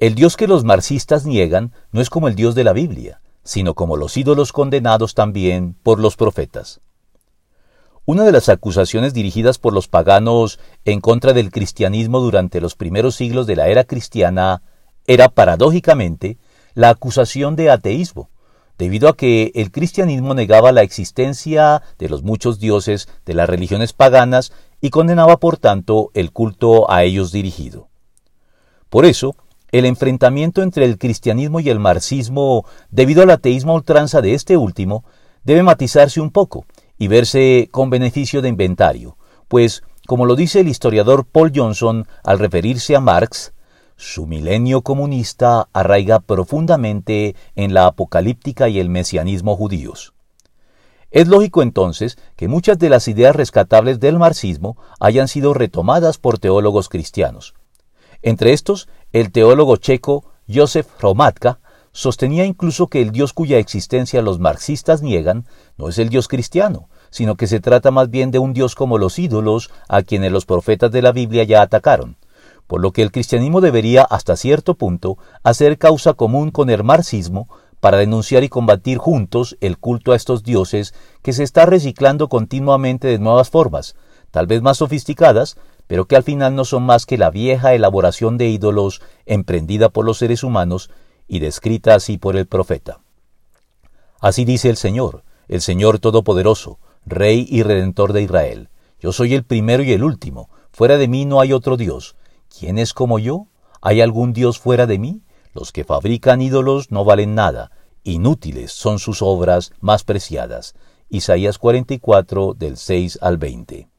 El Dios que los marxistas niegan no es como el Dios de la Biblia, sino como los ídolos condenados también por los profetas. Una de las acusaciones dirigidas por los paganos en contra del cristianismo durante los primeros siglos de la era cristiana era, paradójicamente, la acusación de ateísmo, debido a que el cristianismo negaba la existencia de los muchos dioses de las religiones paganas y condenaba por tanto el culto a ellos dirigido. Por eso, el enfrentamiento entre el cristianismo y el marxismo, debido al ateísmo ultranza de este último, debe matizarse un poco y verse con beneficio de inventario, pues, como lo dice el historiador Paul Johnson al referirse a Marx, su milenio comunista arraiga profundamente en la apocalíptica y el mesianismo judíos. Es lógico entonces que muchas de las ideas rescatables del marxismo hayan sido retomadas por teólogos cristianos. Entre estos, el teólogo checo Josef Hromadka sostenía incluso que el Dios cuya existencia los marxistas niegan no es el Dios cristiano, sino que se trata más bien de un Dios como los ídolos a quienes los profetas de la Biblia ya atacaron, por lo que el cristianismo debería hasta cierto punto hacer causa común con el marxismo para denunciar y combatir juntos el culto a estos dioses que se está reciclando continuamente de nuevas formas, tal vez más sofisticadas, pero que al final no son más que la vieja elaboración de ídolos emprendida por los seres humanos y descrita así por el profeta. Así dice el Señor, el Señor Todopoderoso, Rey y Redentor de Israel. Yo soy el primero y el último. Fuera de mí no hay otro Dios. ¿Quién es como yo? ¿Hay algún Dios fuera de mí? Los que fabrican ídolos no valen nada. Inútiles son sus obras más preciadas. Isaías 44 del 6 al 20.